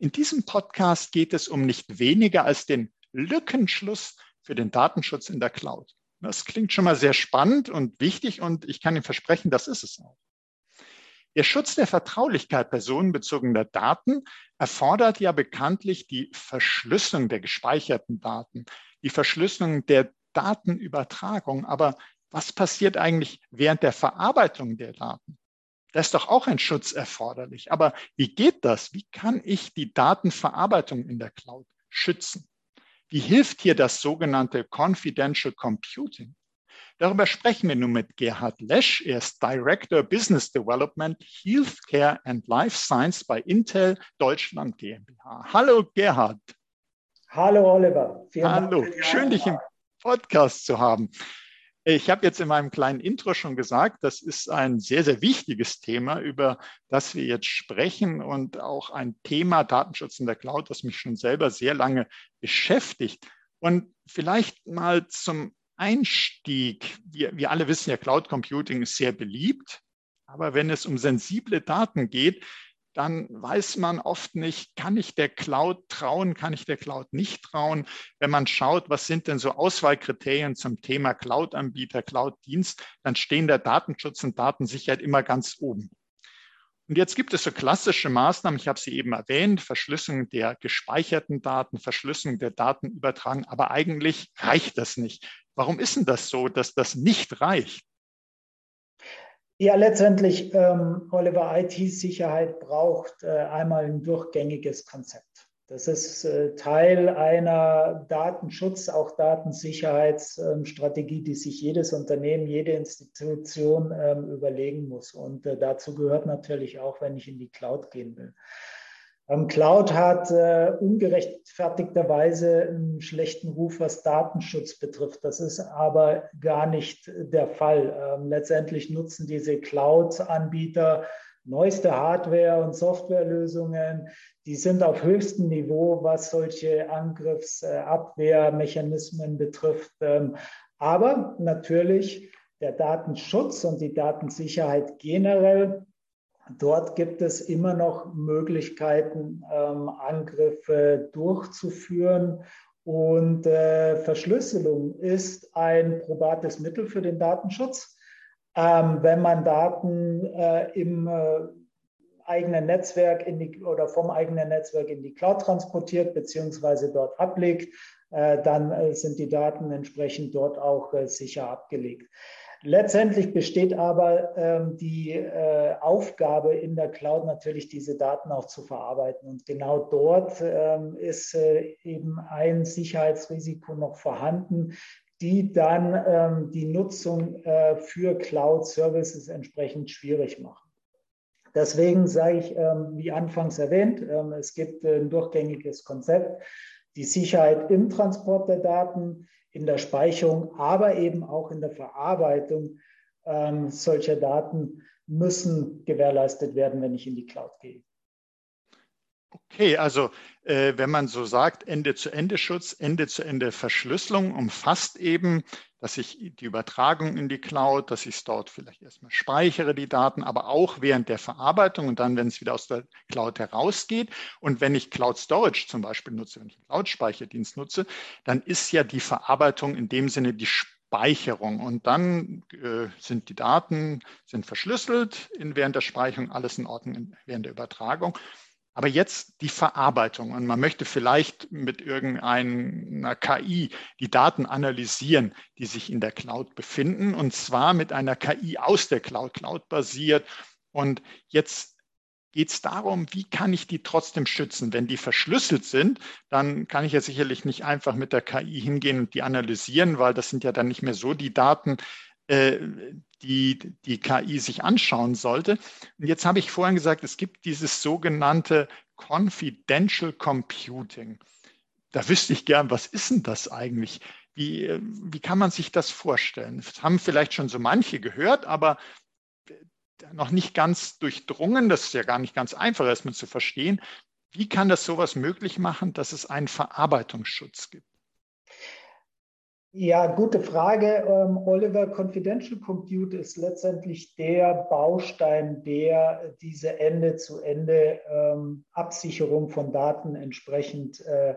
In diesem Podcast geht es um nicht weniger als den Lückenschluss für den Datenschutz in der Cloud. Das klingt schon mal sehr spannend und wichtig und ich kann Ihnen versprechen, das ist es auch. Der Schutz der Vertraulichkeit personenbezogener Daten erfordert ja bekanntlich die Verschlüsselung der gespeicherten Daten, die Verschlüsselung der Datenübertragung. Aber was passiert eigentlich während der Verarbeitung der Daten? Da ist doch auch ein Schutz erforderlich. Aber wie geht das? Wie kann ich die Datenverarbeitung in der Cloud schützen? Wie hilft hier das sogenannte Confidential Computing? Darüber sprechen wir nun mit Gerhard Lesch. Er ist Director Business Development, Healthcare and Life Science bei Intel Deutschland GmbH. Hallo Gerhard. Hallo Oliver. Vielen Hallo, schön dich im Podcast zu haben. Ich habe jetzt in meinem kleinen Intro schon gesagt, das ist ein sehr, sehr wichtiges Thema, über das wir jetzt sprechen und auch ein Thema Datenschutz in der Cloud, das mich schon selber sehr lange beschäftigt. Und vielleicht mal zum Einstieg. Wir, wir alle wissen ja, Cloud Computing ist sehr beliebt. Aber wenn es um sensible Daten geht, dann weiß man oft nicht, kann ich der Cloud trauen, kann ich der Cloud nicht trauen. Wenn man schaut, was sind denn so Auswahlkriterien zum Thema Cloud-Anbieter, Cloud-Dienst, dann stehen der Datenschutz und Datensicherheit immer ganz oben. Und jetzt gibt es so klassische Maßnahmen, ich habe sie eben erwähnt, Verschlüsselung der gespeicherten Daten, Verschlüsselung der Datenübertragung, aber eigentlich reicht das nicht. Warum ist denn das so, dass das nicht reicht? Ja, letztendlich, ähm, Oliver, IT-Sicherheit braucht äh, einmal ein durchgängiges Konzept. Das ist äh, Teil einer Datenschutz-, auch Datensicherheitsstrategie, ähm, die sich jedes Unternehmen, jede Institution ähm, überlegen muss. Und äh, dazu gehört natürlich auch, wenn ich in die Cloud gehen will. Ähm, Cloud hat äh, ungerechtfertigterweise einen schlechten Ruf, was Datenschutz betrifft. Das ist aber gar nicht der Fall. Ähm, letztendlich nutzen diese Cloud-Anbieter neueste Hardware- und Softwarelösungen. Die sind auf höchstem Niveau, was solche Angriffsabwehrmechanismen betrifft. Ähm, aber natürlich der Datenschutz und die Datensicherheit generell Dort gibt es immer noch Möglichkeiten, ähm, Angriffe durchzuführen. Und äh, Verschlüsselung ist ein probates Mittel für den Datenschutz. Ähm, wenn man Daten äh, im äh, eigenen Netzwerk die, oder vom eigenen Netzwerk in die Cloud transportiert beziehungsweise dort ablegt, äh, dann äh, sind die Daten entsprechend dort auch äh, sicher abgelegt. Letztendlich besteht aber ähm, die äh, Aufgabe in der Cloud natürlich, diese Daten auch zu verarbeiten. Und genau dort ähm, ist äh, eben ein Sicherheitsrisiko noch vorhanden, die dann ähm, die Nutzung äh, für Cloud-Services entsprechend schwierig machen. Deswegen sage ich, ähm, wie anfangs erwähnt, ähm, es gibt ein durchgängiges Konzept, die Sicherheit im Transport der Daten, in der Speicherung, aber eben auch in der Verarbeitung ähm, solcher Daten müssen gewährleistet werden, wenn ich in die Cloud gehe. Okay, also äh, wenn man so sagt, Ende-zu-Ende-Schutz, Ende-zu-Ende-Verschlüsselung umfasst eben, dass ich die Übertragung in die Cloud, dass ich es dort vielleicht erstmal speichere, die Daten, aber auch während der Verarbeitung und dann, wenn es wieder aus der Cloud herausgeht. Und wenn ich Cloud Storage zum Beispiel nutze, wenn ich einen Cloud-Speicherdienst nutze, dann ist ja die Verarbeitung in dem Sinne die Speicherung. Und dann äh, sind die Daten sind verschlüsselt in, während der Speicherung, alles in Ordnung während der Übertragung. Aber jetzt die Verarbeitung. Und man möchte vielleicht mit irgendeiner KI die Daten analysieren, die sich in der Cloud befinden. Und zwar mit einer KI aus der Cloud, Cloud-basiert. Und jetzt geht es darum, wie kann ich die trotzdem schützen? Wenn die verschlüsselt sind, dann kann ich ja sicherlich nicht einfach mit der KI hingehen und die analysieren, weil das sind ja dann nicht mehr so die Daten, äh, die die KI sich anschauen sollte. Und jetzt habe ich vorhin gesagt, es gibt dieses sogenannte Confidential Computing. da wüsste ich gern, was ist denn das eigentlich? Wie, wie kann man sich das vorstellen? Das haben vielleicht schon so manche gehört, aber noch nicht ganz durchdrungen. Das ist ja gar nicht ganz einfach, erstmal zu verstehen. Wie kann das sowas möglich machen, dass es einen Verarbeitungsschutz gibt? Ja, gute Frage, ähm, Oliver. Confidential Compute ist letztendlich der Baustein, der diese Ende-zu-Ende-Absicherung ähm, von Daten entsprechend äh,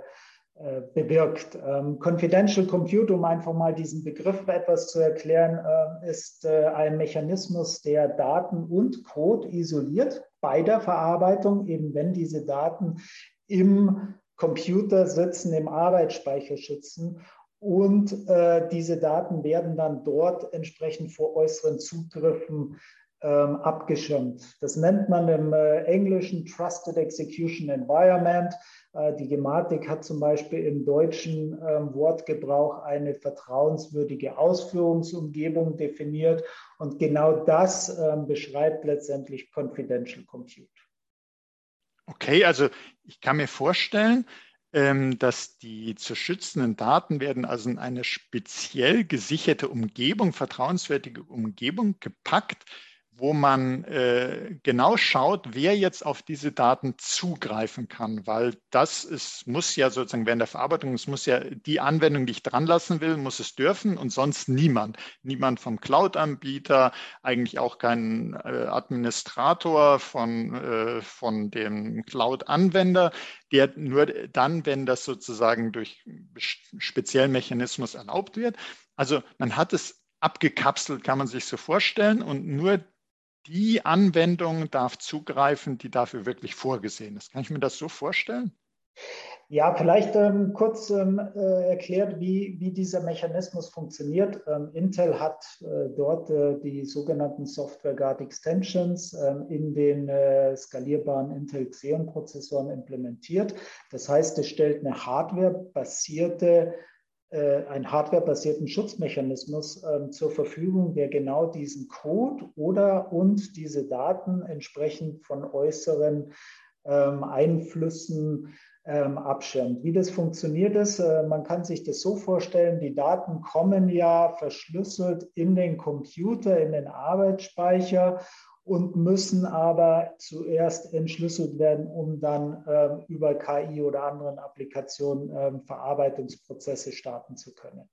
äh, bewirkt. Ähm, Confidential Compute, um einfach mal diesen Begriff etwas zu erklären, äh, ist äh, ein Mechanismus, der Daten und Code isoliert bei der Verarbeitung, eben wenn diese Daten im Computer sitzen, im Arbeitsspeicher schützen und äh, diese Daten werden dann dort entsprechend vor äußeren Zugriffen ähm, abgeschirmt. Das nennt man im äh, Englischen Trusted Execution Environment. Äh, die Gematik hat zum Beispiel im deutschen ähm, Wortgebrauch eine vertrauenswürdige Ausführungsumgebung definiert. Und genau das ähm, beschreibt letztendlich Confidential Compute. Okay, also ich kann mir vorstellen, dass die zu schützenden Daten werden also in eine speziell gesicherte Umgebung, vertrauenswürdige Umgebung gepackt, wo man äh, genau schaut, wer jetzt auf diese Daten zugreifen kann, weil das ist, muss ja sozusagen während der Verarbeitung, es muss ja die Anwendung, die ich dran lassen will, muss es dürfen und sonst niemand. Niemand vom Cloud-Anbieter, eigentlich auch kein äh, Administrator von, äh, von dem Cloud-Anwender, der nur dann, wenn das sozusagen durch speziellen Mechanismus erlaubt wird. Also man hat es abgekapselt, kann man sich so vorstellen. Und nur die Anwendung darf zugreifen, die dafür wirklich vorgesehen ist. Kann ich mir das so vorstellen? Ja, vielleicht ähm, kurz ähm, äh, erklärt, wie, wie dieser Mechanismus funktioniert. Ähm, Intel hat äh, dort äh, die sogenannten Software Guard Extensions ähm, in den äh, skalierbaren Intel Xeon-Prozessoren implementiert. Das heißt, es stellt eine hardwarebasierte einen hardwarebasierten Schutzmechanismus äh, zur Verfügung, der genau diesen Code oder und diese Daten entsprechend von äußeren ähm, Einflüssen ähm, abschirmt. Wie das funktioniert ist, äh, man kann sich das so vorstellen, die Daten kommen ja verschlüsselt in den Computer, in den Arbeitsspeicher und müssen aber zuerst entschlüsselt werden, um dann äh, über KI oder anderen Applikationen äh, Verarbeitungsprozesse starten zu können.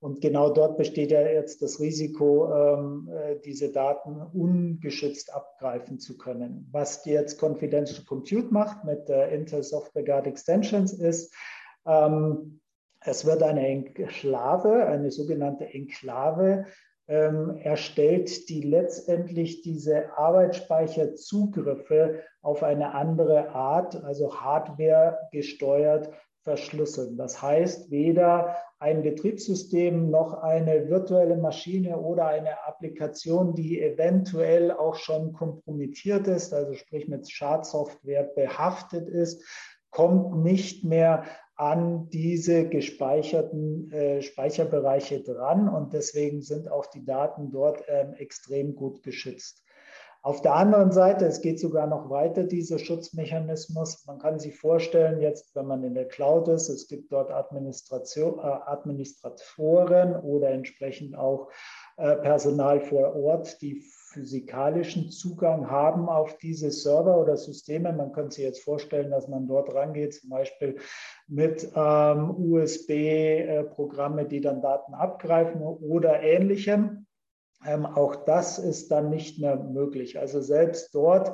Und genau dort besteht ja jetzt das Risiko, ähm, äh, diese Daten ungeschützt abgreifen zu können. Was jetzt Confidential Compute macht mit der Intel Software Guard Extensions ist, ähm, es wird eine Enklave, eine sogenannte Enklave ähm, erstellt, die letztendlich diese Arbeitsspeicherzugriffe auf eine andere Art, also Hardware gesteuert, verschlüsseln. Das heißt, weder ein Betriebssystem noch eine virtuelle Maschine oder eine Applikation, die eventuell auch schon kompromittiert ist, also sprich mit Schadsoftware behaftet ist, kommt nicht mehr an diese gespeicherten äh, Speicherbereiche dran und deswegen sind auch die Daten dort ähm, extrem gut geschützt. Auf der anderen Seite, es geht sogar noch weiter, dieser Schutzmechanismus. Man kann sich vorstellen, jetzt, wenn man in der Cloud ist, es gibt dort Administration, äh, Administratoren oder entsprechend auch Personal vor Ort, die physikalischen Zugang haben auf diese Server oder Systeme. Man könnte sich jetzt vorstellen, dass man dort rangeht, zum Beispiel mit ähm, USB-Programme, die dann Daten abgreifen oder ähnlichem. Ähm, auch das ist dann nicht mehr möglich. Also selbst dort äh,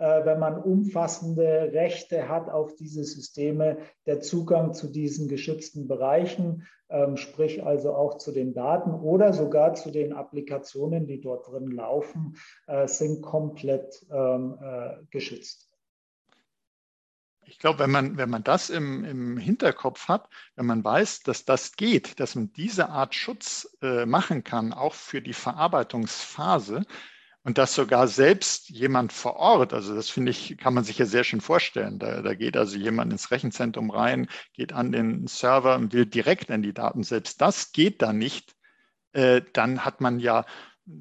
wenn man umfassende Rechte hat auf diese Systeme, der Zugang zu diesen geschützten Bereichen, ähm, sprich also auch zu den Daten oder sogar zu den Applikationen, die dort drin laufen, äh, sind komplett ähm, äh, geschützt. Ich glaube, wenn man, wenn man das im, im Hinterkopf hat, wenn man weiß, dass das geht, dass man diese Art Schutz äh, machen kann, auch für die Verarbeitungsphase, und dass sogar selbst jemand vor Ort, also das finde ich, kann man sich ja sehr schön vorstellen. Da, da geht also jemand ins Rechenzentrum rein, geht an den Server und will direkt an die Daten. Selbst das geht da nicht. Äh, dann hat man ja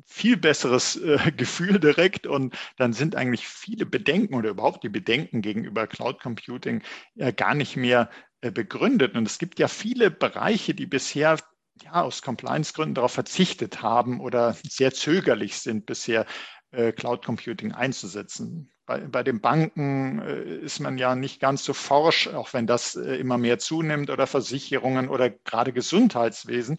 viel besseres äh, Gefühl direkt und dann sind eigentlich viele Bedenken oder überhaupt die Bedenken gegenüber Cloud Computing äh, gar nicht mehr äh, begründet. Und es gibt ja viele Bereiche, die bisher ja, aus Compliance-Gründen darauf verzichtet haben oder sehr zögerlich sind, bisher äh, Cloud Computing einzusetzen. Bei, bei den Banken äh, ist man ja nicht ganz so forsch, auch wenn das äh, immer mehr zunimmt, oder Versicherungen oder gerade Gesundheitswesen,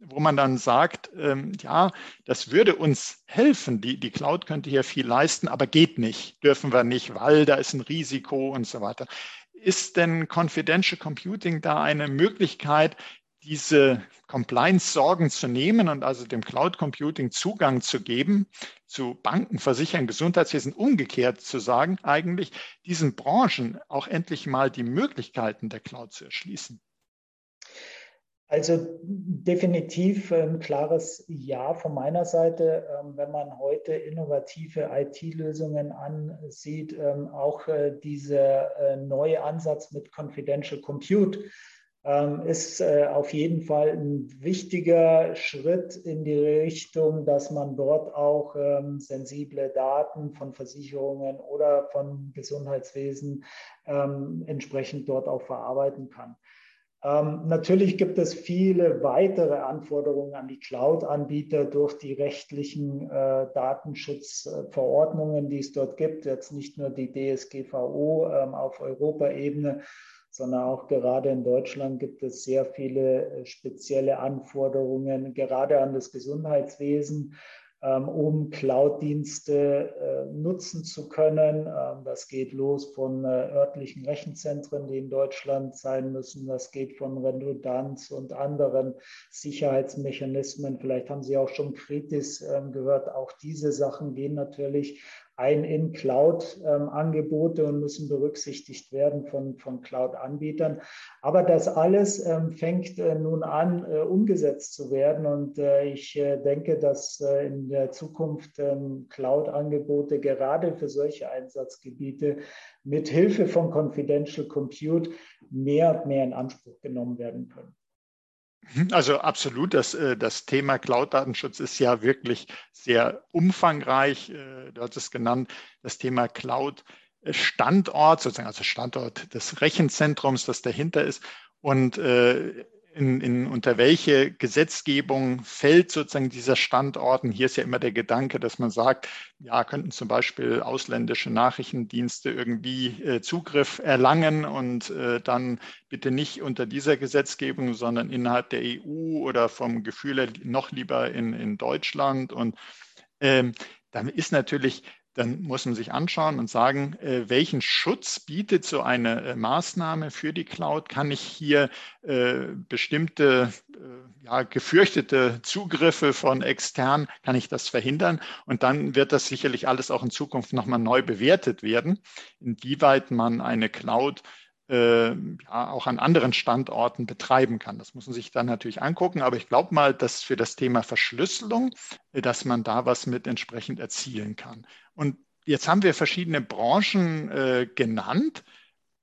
wo man dann sagt, ähm, ja, das würde uns helfen, die, die Cloud könnte hier viel leisten, aber geht nicht, dürfen wir nicht, weil da ist ein Risiko und so weiter. Ist denn Confidential Computing da eine Möglichkeit, diese Compliance-Sorgen zu nehmen und also dem Cloud Computing Zugang zu geben, zu Banken, Versichern, Gesundheitswesen, umgekehrt zu sagen, eigentlich diesen Branchen auch endlich mal die Möglichkeiten der Cloud zu erschließen? Also definitiv ein klares Ja von meiner Seite. Ähm, wenn man heute innovative IT-Lösungen ansieht, ähm, auch äh, dieser äh, neue Ansatz mit Confidential Compute, ist äh, auf jeden Fall ein wichtiger Schritt in die Richtung, dass man dort auch ähm, sensible Daten von Versicherungen oder von Gesundheitswesen ähm, entsprechend dort auch verarbeiten kann. natürlich gibt es viele weitere Anforderungen an die Cloud-Anbieter durch die rechtlichen äh, Datenschutzverordnungen, die es dort gibt. Jetzt nicht nur die DSGVO auf Europaebene, sondern auch gerade in Deutschland gibt es sehr viele äh, spezielle Anforderungen, gerade an das Gesundheitswesen, ähm, um Cloud-Dienste äh, nutzen zu können. Ähm, das geht los von äh, örtlichen Rechenzentren, die in Deutschland sein müssen. Das geht von Redundanz und anderen Sicherheitsmechanismen. Vielleicht haben Sie auch schon Kritis ähm, gehört. Auch diese Sachen gehen natürlich ein in Cloud-Angebote und müssen berücksichtigt werden von, von Cloud-Anbietern. Aber das alles ähm, fängt äh, nun an, äh, umgesetzt zu werden. Und äh, ich denke, dass in der Zukunft ähm, Cloud-Angebote gerade für solche Einsatzgebiete mit Hilfe von Confidential Compute mehr und mehr in Anspruch genommen werden können. Mhm, also absolut, das, äh, das Thema Cloud-Datenschutz ist ja wirklich sehr umfangreich. Äh, du hast es genannt, das Thema Cloud. Standort, sozusagen, also Standort des Rechenzentrums, das dahinter ist. Und äh, in, in, unter welche Gesetzgebung fällt sozusagen dieser Standorten? Hier ist ja immer der Gedanke, dass man sagt, ja, könnten zum Beispiel ausländische Nachrichtendienste irgendwie äh, Zugriff erlangen und äh, dann bitte nicht unter dieser Gesetzgebung, sondern innerhalb der EU oder vom Gefühl noch lieber in, in Deutschland. Und ähm, dann ist natürlich dann muss man sich anschauen und sagen, äh, welchen Schutz bietet so eine äh, Maßnahme für die Cloud? Kann ich hier äh, bestimmte ja, gefürchtete Zugriffe von extern, kann ich das verhindern? Und dann wird das sicherlich alles auch in Zukunft nochmal neu bewertet werden, inwieweit man eine Cloud äh, ja, auch an anderen Standorten betreiben kann. Das muss man sich dann natürlich angucken. Aber ich glaube mal, dass für das Thema Verschlüsselung, äh, dass man da was mit entsprechend erzielen kann. Und jetzt haben wir verschiedene Branchen äh, genannt.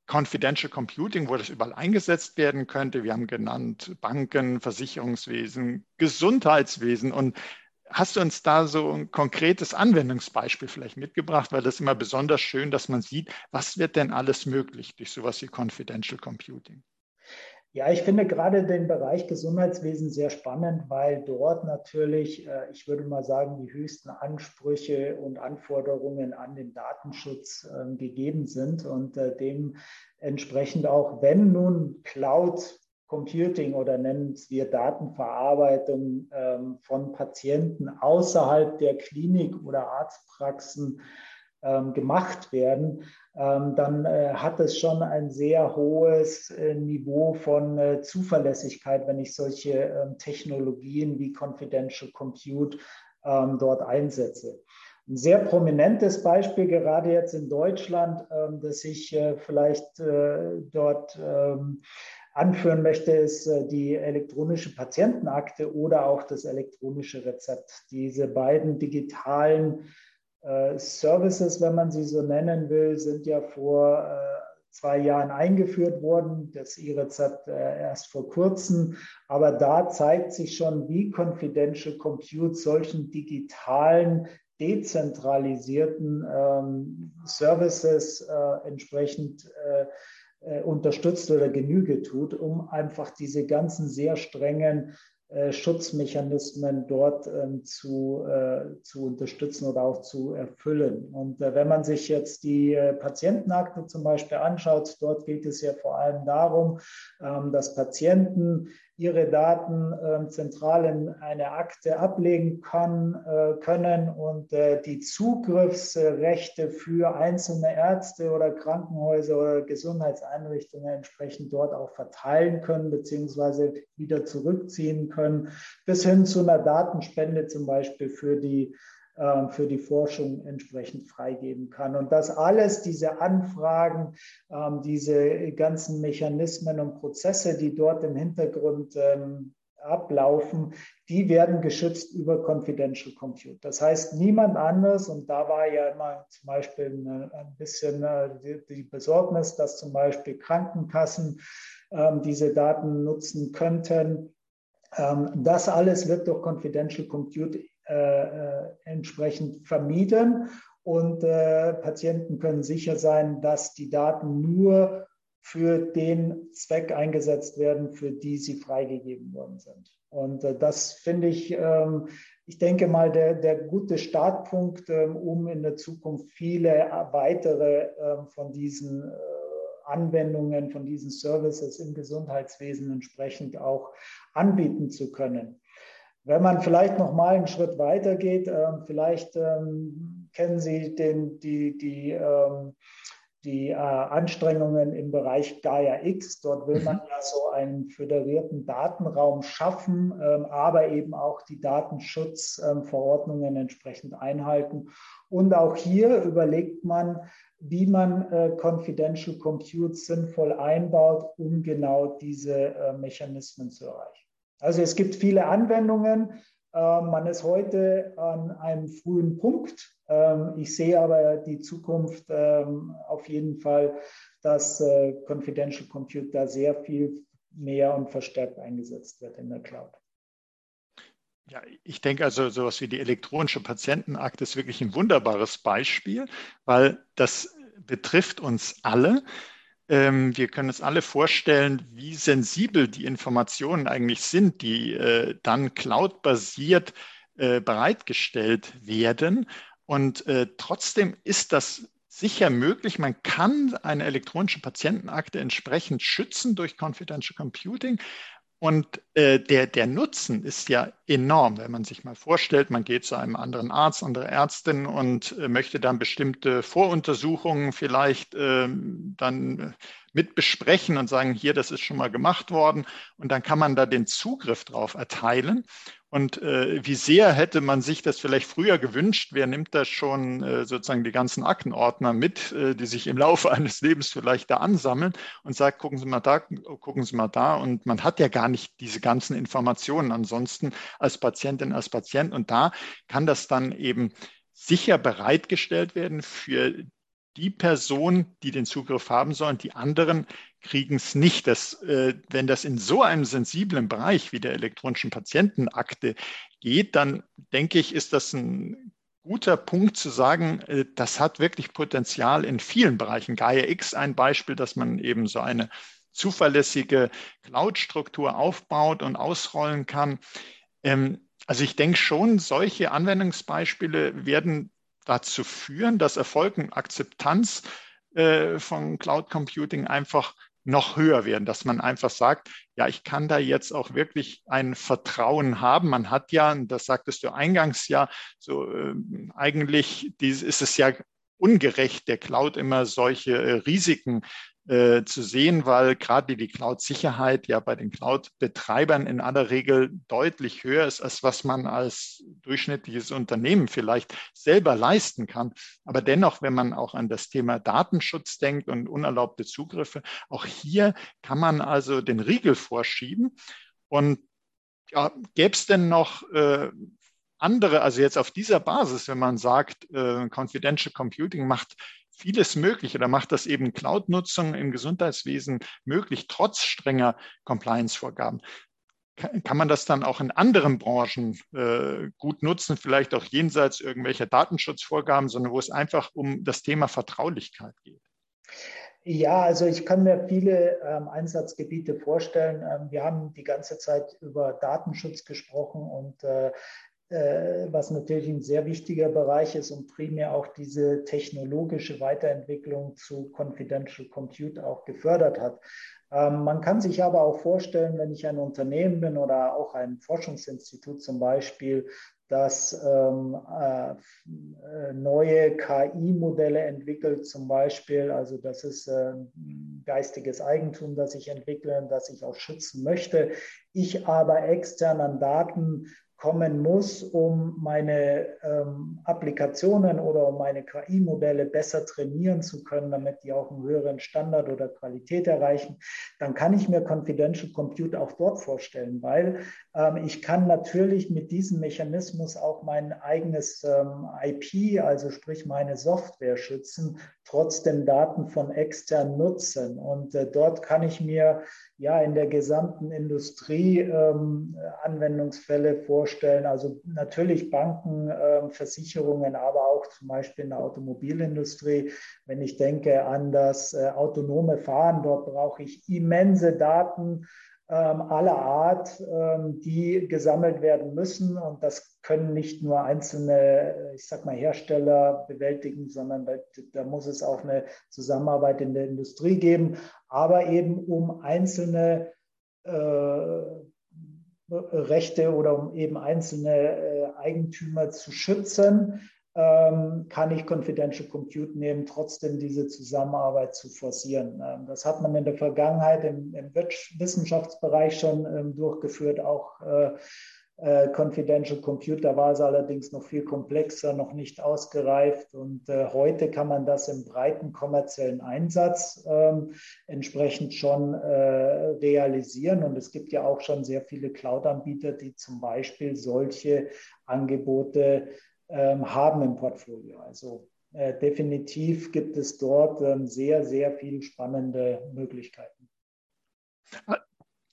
Confidential Computing, wo das überall eingesetzt werden könnte. Wir haben genannt Banken, Versicherungswesen, Gesundheitswesen. Und Hast du uns da so ein konkretes Anwendungsbeispiel vielleicht mitgebracht? Weil das ist immer besonders schön, dass man sieht, was wird denn alles möglich durch sowas wie Confidential Computing? Ja, ich finde gerade den Bereich Gesundheitswesen sehr spannend, weil dort natürlich, äh, ich würde mal sagen, die höchsten Ansprüche und Anforderungen an den Datenschutz ähm, gegeben sind und äh, dementsprechend auch, wenn nun Cloud Computing oder nennen wir Datenverarbeitung ähm, von Patienten außerhalb der Klinik oder Arztpraxen ähm, gemacht werden, ähm, dann äh, hat es schon ein sehr hohes äh, Niveau von äh, Zuverlässigkeit, wenn ich solche ähm, Technologien wie Confidential Compute ähm, dort einsetze. Ein sehr prominentes Beispiel gerade jetzt in Deutschland, ähm, das ich äh, vielleicht äh, dort anführen möchte, ist äh, die elektronische Patientenakte oder auch das elektronische Rezept. Diese beiden digitalen äh, Services, wenn man sie so nennen will, sind ja vor äh, zwei Jahren eingeführt worden, das E-Rezept erst vor kurzem. Aber da zeigt sich schon, wie Confidential Compute solchen digitalen, dezentralisierten ähm, Services äh, entsprechend äh, äh, unterstützt oder Genüge tut, um einfach diese ganzen sehr strengen äh, Schutzmechanismen dort ähm, zu, äh, zu unterstützen oder auch zu erfüllen. Und äh, wenn man sich jetzt die äh, Patientenakte zum Beispiel anschaut, dort geht es ja vor allem darum, ähm, dass Patienten ihre Daten äh, zentral in eine Akte ablegen kann, äh, können und äh, die Zugriffsrechte für einzelne Ärzte oder Krankenhäuser oder Gesundheitseinrichtungen entsprechend dort auch verteilen können beziehungsweise wieder zurückziehen können, bis hin zu einer Datenspende zum Beispiel für die für die Forschung entsprechend freigeben kann. Und das alles, diese Anfragen, ähm, diese ganzen Mechanismen und Prozesse, die dort im Hintergrund ähm, ablaufen, die werden geschützt über Confidential Compute. Das heißt, niemand anders, und da war ja immer zum Beispiel ein bisschen äh, die Besorgnis, dass zum Beispiel Krankenkassen diese Daten nutzen könnten. Das alles wird durch Confidential Compute entsprechend vermieden. Und äh, Patienten können sicher sein, dass die Daten nur für den Zweck eingesetzt werden, für die sie freigegeben worden sind. Und äh, das finde ich, ähm, ich denke mal, der, der gute Startpunkt, ähm, um in der Zukunft viele weitere ähm, von diesen äh, Anwendungen, von diesen Services im Gesundheitswesen entsprechend auch anbieten zu können. Wenn man vielleicht noch mal einen Schritt weiter geht, äh, vielleicht ähm, kennen Sie den, die, die, ähm, die äh, Anstrengungen im Bereich Gaia X. Dort will man mhm. ja so einen föderierten Datenraum schaffen, ähm, aber eben auch die Datenschutzverordnungen entsprechend einhalten. Und auch hier überlegt man, wie man äh, Confidential Compute sinnvoll einbaut, um genau diese äh, Mechanismen zu erreichen. Also es gibt viele Anwendungen. Ähm, man ist heute an einem frühen Punkt. Ähm, ich sehe aber die Zukunft ähm, auf jeden Fall, dass äh, Confidential Computer sehr viel mehr und verstärkt eingesetzt wird in der Cloud. Ja, ich denke also, sowas wie die elektronische Patientenakte ist wirklich ein wunderbares Beispiel, weil das betrifft uns alle. Ähm, wir können uns alle vorstellen, wie sensibel die Informationen eigentlich sind, die äh, dann cloud-basiert äh, bereitgestellt werden. Und äh, trotzdem ist das sicher möglich. Man kann eine elektronische Patientenakte entsprechend schützen durch Confidential Computing. Und äh, der, der Nutzen ist ja enorm, wenn man sich mal vorstellt, man geht zu einem anderen Arzt, andere Ärztin und äh, möchte dann bestimmte Voruntersuchungen vielleicht äh, dann mit besprechen und sagen, hier, das ist schon mal gemacht worden. Und dann kann man da den Zugriff drauf erteilen. Und äh, wie sehr hätte man sich das vielleicht früher gewünscht? Wer nimmt da schon äh, sozusagen die ganzen Aktenordner mit, äh, die sich im Laufe eines Lebens vielleicht da ansammeln und sagt, gucken Sie mal da, gucken Sie mal da. Und man hat ja gar nicht diese ganzen Informationen ansonsten als Patientin, als Patient. Und da kann das dann eben sicher bereitgestellt werden für die Person, die den Zugriff haben sollen, die anderen kriegen es nicht. Das, äh, wenn das in so einem sensiblen Bereich wie der elektronischen Patientenakte geht, dann denke ich, ist das ein guter Punkt zu sagen, äh, das hat wirklich Potenzial in vielen Bereichen. Gaia X ein Beispiel, dass man eben so eine zuverlässige Cloud-Struktur aufbaut und ausrollen kann. Ähm, also ich denke schon, solche Anwendungsbeispiele werden dazu führen, dass Erfolg und Akzeptanz äh, von Cloud Computing einfach noch höher werden, dass man einfach sagt, ja, ich kann da jetzt auch wirklich ein Vertrauen haben. Man hat ja, das sagtest du eingangs ja, so äh, eigentlich dies, ist es ja ungerecht, der Cloud immer solche äh, Risiken äh, zu sehen, weil gerade die Cloud-Sicherheit ja bei den Cloud-Betreibern in aller Regel deutlich höher ist, als was man als durchschnittliches Unternehmen vielleicht selber leisten kann. Aber dennoch, wenn man auch an das Thema Datenschutz denkt und unerlaubte Zugriffe, auch hier kann man also den Riegel vorschieben. Und ja, gäbe es denn noch äh, andere, also jetzt auf dieser Basis, wenn man sagt, äh, Confidential Computing macht vieles möglich oder macht das eben Cloud-Nutzung im Gesundheitswesen möglich, trotz strenger Compliance-Vorgaben. Kann man das dann auch in anderen Branchen äh, gut nutzen, vielleicht auch jenseits irgendwelcher Datenschutzvorgaben, sondern wo es einfach um das Thema Vertraulichkeit geht? Ja, also ich kann mir viele ähm, Einsatzgebiete vorstellen. Ähm, wir haben die ganze Zeit über Datenschutz gesprochen und äh, was natürlich ein sehr wichtiger Bereich ist und primär auch diese technologische Weiterentwicklung zu Confidential Compute auch gefördert hat. Ähm, man kann sich aber auch vorstellen, wenn ich ein Unternehmen bin oder auch ein Forschungsinstitut zum Beispiel, das ähm, äh, neue KI-Modelle entwickelt, zum Beispiel. Also das ist äh, geistiges Eigentum, das ich entwickle, das ich auch schützen möchte. Ich aber extern an Daten kommen muss, um meine ähm, Applikationen oder um meine KI-Modelle besser trainieren zu können, damit die auch einen höheren Standard oder Qualität erreichen, dann kann ich mir Confidential Compute auch dort vorstellen, weil ähm, ich kann natürlich mit diesem Mechanismus auch mein eigenes ähm, IP, also sprich meine Software schützen, trotzdem Daten von extern nutzen. Und äh, dort kann ich mir ja in der gesamten Industrie ähm, Anwendungsfälle vorstellen. Also natürlich Banken, äh, Versicherungen, aber auch zum Beispiel in der Automobilindustrie. Wenn ich denke an das äh, autonome Fahren, dort brauche ich immense Daten ähm, aller Art, ähm, die gesammelt werden müssen. Und das können nicht nur einzelne, ich sag mal, Hersteller bewältigen, sondern da, da muss es auch eine Zusammenarbeit in der Industrie geben, aber eben um einzelne äh, Rechte oder um eben einzelne äh, Eigentümer zu schützen kann ich Confidential Compute nehmen, trotzdem diese Zusammenarbeit zu forcieren. Ähm, das hat man in der Vergangenheit im, im Wissenschaftsbereich schon ähm, durchgeführt, auch äh, äh, Confidential Compute. Da war es allerdings noch viel komplexer, noch nicht ausgereift. Und äh, heute kann man das im breiten kommerziellen Einsatz ähm, entsprechend schon äh, realisieren. Und es gibt ja auch schon sehr viele Cloud-Anbieter, die zum Beispiel solche Angebote ähm, haben im Portfolio. Also äh, definitiv gibt es dort ähm, sehr, sehr viele spannende Möglichkeiten.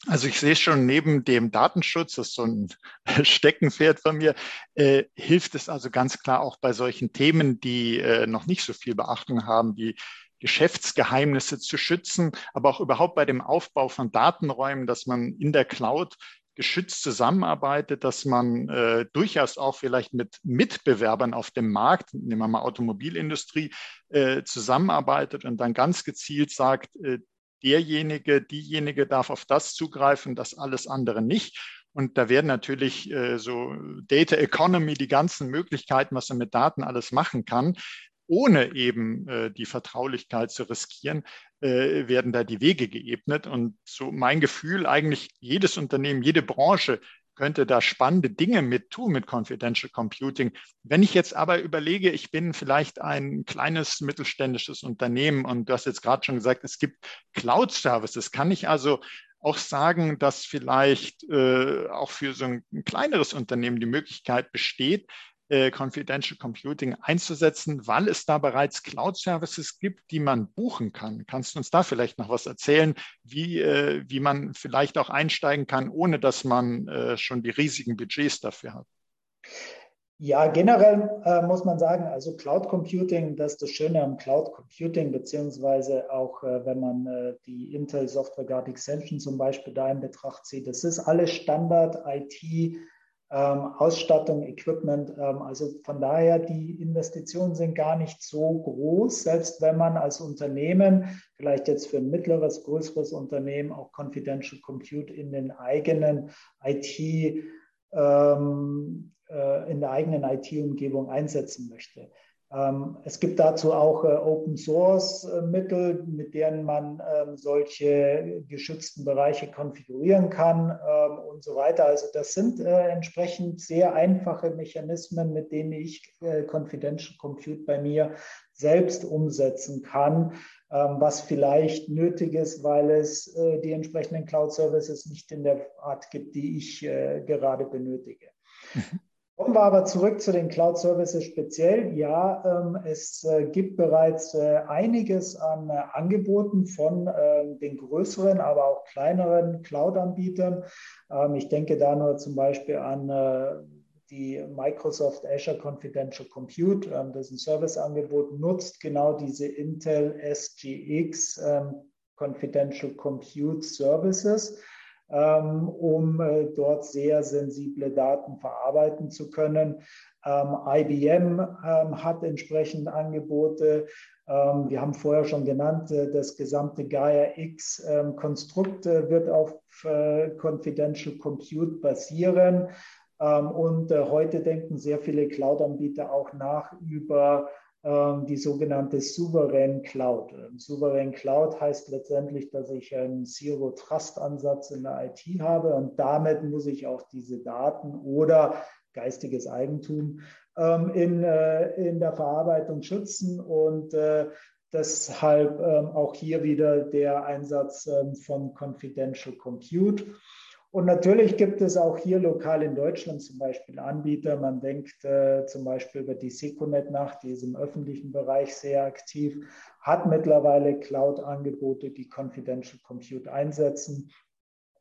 Also ich sehe schon neben dem Datenschutz, das ist so ein Steckenpferd von mir, äh, hilft es also ganz klar auch bei solchen Themen, die äh, noch nicht so viel Beachtung haben, wie Geschäftsgeheimnisse zu schützen, aber auch überhaupt bei dem Aufbau von Datenräumen, dass man in der Cloud geschützt zusammenarbeitet, dass man äh, durchaus auch vielleicht mit Mitbewerbern auf dem Markt, nehmen wir mal Automobilindustrie, äh, zusammenarbeitet und dann ganz gezielt sagt, äh, derjenige, diejenige darf auf das zugreifen, das alles andere nicht. Und da werden natürlich äh, so Data Economy, die ganzen Möglichkeiten, was man mit Daten alles machen kann, ohne eben äh, die Vertraulichkeit zu riskieren, äh, werden da die Wege geebnet. Und so mein Gefühl, eigentlich jedes Unternehmen, jede Branche könnte da spannende Dinge mit tun mit Confidential Computing. Wenn ich jetzt aber überlege, ich bin vielleicht ein kleines mittelständisches Unternehmen und du hast jetzt gerade schon gesagt, es gibt Cloud-Services. Kann ich also auch sagen, dass vielleicht äh, auch für so ein, ein kleineres Unternehmen die Möglichkeit besteht, äh, Confidential Computing einzusetzen, weil es da bereits Cloud-Services gibt, die man buchen kann. Kannst du uns da vielleicht noch was erzählen, wie, äh, wie man vielleicht auch einsteigen kann, ohne dass man äh, schon die riesigen Budgets dafür hat? Ja, generell äh, muss man sagen, also Cloud Computing, das ist das Schöne am Cloud Computing, beziehungsweise auch äh, wenn man äh, die Intel Software Guard Extension zum Beispiel da in Betracht zieht, das ist alles Standard IT Ausstattung, Equipment. Ähm, also von daher, die Investitionen sind gar nicht so groß, selbst wenn man als Unternehmen, vielleicht jetzt für ein mittleres, größeres Unternehmen, auch Confidential Compute in den eigenen IT, ähm, äh, in der eigenen IT-Umgebung einsetzen möchte. Ähm, es gibt dazu auch äh, Open Source äh, Mittel, mit denen man ähm, solche geschützten Bereiche konfigurieren kann ähm, und so weiter. Also das sind äh, entsprechend sehr einfache Mechanismen, mit denen ich Confidential Compute bei mir selbst umsetzen kann, was vielleicht nötig ist, weil es die entsprechenden Cloud Services nicht in der Art gibt, die ich gerade benötige. Kommen wir aber zurück zu den Cloud Services speziell. Ja, ähm, es äh, gibt bereits äh, einiges an äh, Angeboten von äh, den größeren, aber auch kleineren Cloud-Anbietern. Ähm, ich denke da nur zum Beispiel an die Microsoft Azure Confidential Compute, ähm, das ein Serviceangebot, nutzt genau diese Intel SGX ähm, Confidential Compute Services, ähm, um äh, dort sehr sensible Daten verarbeiten zu können. Ähm, IBM ähm, hat entsprechend Angebote. Ähm, wir haben vorher schon genannt, äh, das gesamte Gaia X-Konstrukt ähm, äh, wird auf Confidential Compute basieren. Ähm, und heute denken sehr viele Cloud-Anbieter auch nach über die sogenannte Souverän Cloud. Souverän Cloud heißt letztendlich, dass ich einen Zero-Trust-Ansatz in der IT habe und damit muss ich auch diese Daten oder geistiges Eigentum ähm, in, äh, in der Verarbeitung schützen und äh, deshalb ähm, auch hier wieder der Einsatz ähm, von Confidential Compute. Und natürlich gibt es auch hier lokal in Deutschland zum Beispiel Anbieter. Man denkt äh, zum Beispiel über die Seconet nach, die ist im öffentlichen Bereich sehr aktiv, hat mittlerweile Cloud-Angebote, die Confidential Compute einsetzen.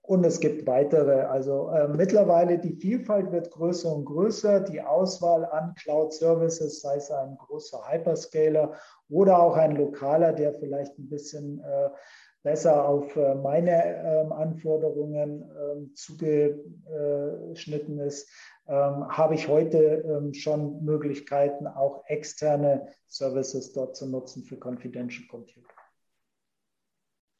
Und es gibt weitere. Also äh, mittlerweile die Vielfalt wird größer und größer. Die Auswahl an Cloud Services, sei es ein großer Hyperscaler oder auch ein lokaler, der vielleicht ein bisschen äh, besser auf äh, meine ähm, Anforderungen ähm, zugeschnitten ist, ähm, habe ich heute schon Möglichkeiten, auch externe Services dort zu nutzen für Confidential Computing.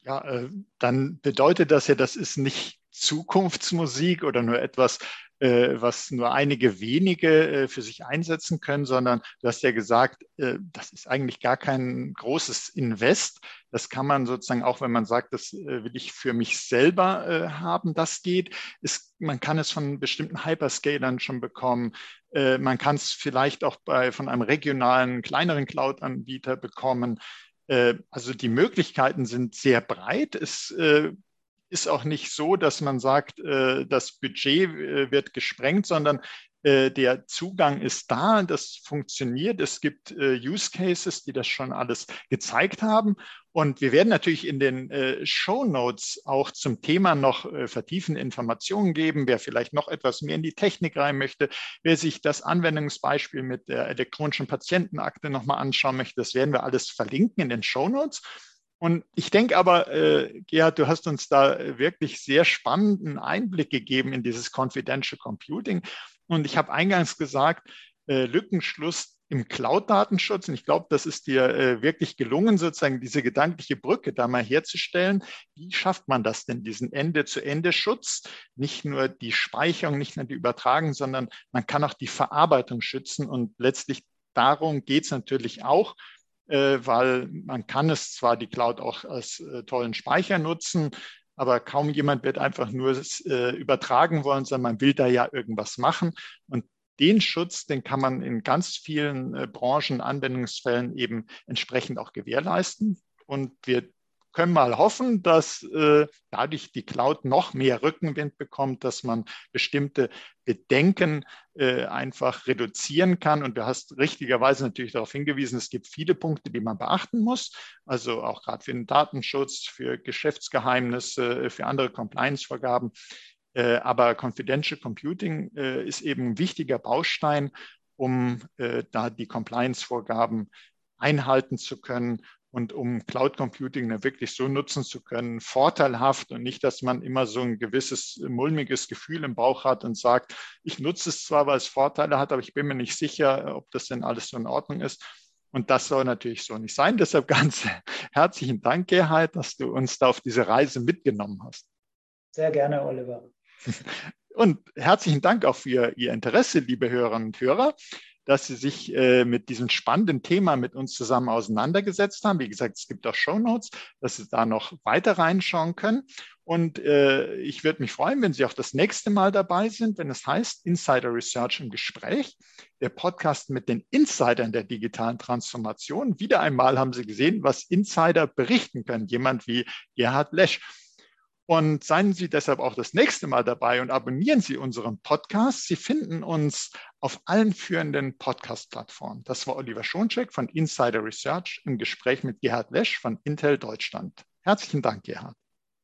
Ja, äh, dann bedeutet das ja, das ist nicht Zukunftsmusik oder nur etwas, was nur einige wenige äh, für sich einsetzen können, sondern du hast ja gesagt, das ist eigentlich gar kein großes Invest. Das kann man sozusagen auch, wenn man sagt, das will ich für mich selber haben, das geht. Ist, man kann es von bestimmten Hyperscalern schon bekommen. Man kann es vielleicht auch bei, von einem regionalen, kleineren Cloud-Anbieter bekommen. Äh, also die Möglichkeiten sind sehr breit. Es äh, ist auch nicht so, dass man sagt, äh, das Budget wird gesprengt, sondern äh, der Zugang ist da, das funktioniert. Es gibt äh, Use Cases, die das schon alles gezeigt haben. Und wir werden natürlich in den äh, Show Notes auch zum Thema noch vertiefende Informationen geben. Wer vielleicht noch etwas mehr in die Technik rein möchte, wer sich das Anwendungsbeispiel mit der elektronischen Patientenakte nochmal anschauen möchte, das werden wir alles verlinken in den Show Notes. Und ich denke aber, äh, Gerhard, du hast uns da wirklich sehr spannenden Einblick gegeben in dieses Confidential Computing. Und ich habe eingangs gesagt, äh, Lückenschluss im Cloud-Datenschutz. Und ich glaube, das ist dir äh, wirklich gelungen, sozusagen diese gedankliche Brücke da mal herzustellen. Wie schafft man das denn, diesen Ende-zu-Ende-Schutz? Nicht nur die Speicherung, nicht nur die Übertragung, sondern man kann auch die Verarbeitung schützen. Und letztlich darum geht es natürlich auch, äh, weil man kann es zwar die Cloud auch als äh, tollen Speicher nutzen, aber kaum jemand wird einfach nur äh, übertragen wollen, sondern man will da ja irgendwas machen. Und den Schutz, den kann man in ganz vielen äh, Branchen, Anwendungsfällen eben entsprechend auch gewährleisten. Und wir können mal hoffen, dass äh, dadurch die Cloud noch mehr Rückenwind bekommt, dass man bestimmte Bedenken äh, einfach reduzieren kann. Und du hast richtigerweise natürlich darauf hingewiesen, es gibt viele Punkte, die man beachten muss. Also auch gerade für den Datenschutz, für Geschäftsgeheimnisse, für andere Compliance-Vorgaben. Äh, aber Confidential Computing äh, ist eben ein wichtiger Baustein, um äh, da die Compliance-Vorgaben einhalten zu können und um Cloud Computing wirklich so nutzen zu können, vorteilhaft und nicht, dass man immer so ein gewisses mulmiges Gefühl im Bauch hat und sagt, ich nutze es zwar, weil es Vorteile hat, aber ich bin mir nicht sicher, ob das denn alles so in Ordnung ist. Und das soll natürlich so nicht sein. Deshalb ganz herzlichen Dank, Gerhard, dass du uns da auf diese Reise mitgenommen hast. Sehr gerne, Oliver. Und herzlichen Dank auch für Ihr Interesse, liebe Hörerinnen und Hörer dass Sie sich äh, mit diesem spannenden Thema mit uns zusammen auseinandergesetzt haben. Wie gesagt, es gibt auch Show Notes, dass Sie da noch weiter reinschauen können. Und äh, ich würde mich freuen, wenn Sie auch das nächste Mal dabei sind, wenn es heißt Insider Research im Gespräch, der Podcast mit den Insidern der digitalen Transformation. Wieder einmal haben Sie gesehen, was Insider berichten können. Jemand wie Gerhard Lesch. Und seien Sie deshalb auch das nächste Mal dabei und abonnieren Sie unseren Podcast. Sie finden uns auf allen führenden Podcast-Plattformen. Das war Oliver Schoncheck von Insider Research im Gespräch mit Gerhard Lesch von Intel Deutschland. Herzlichen Dank, Gerhard.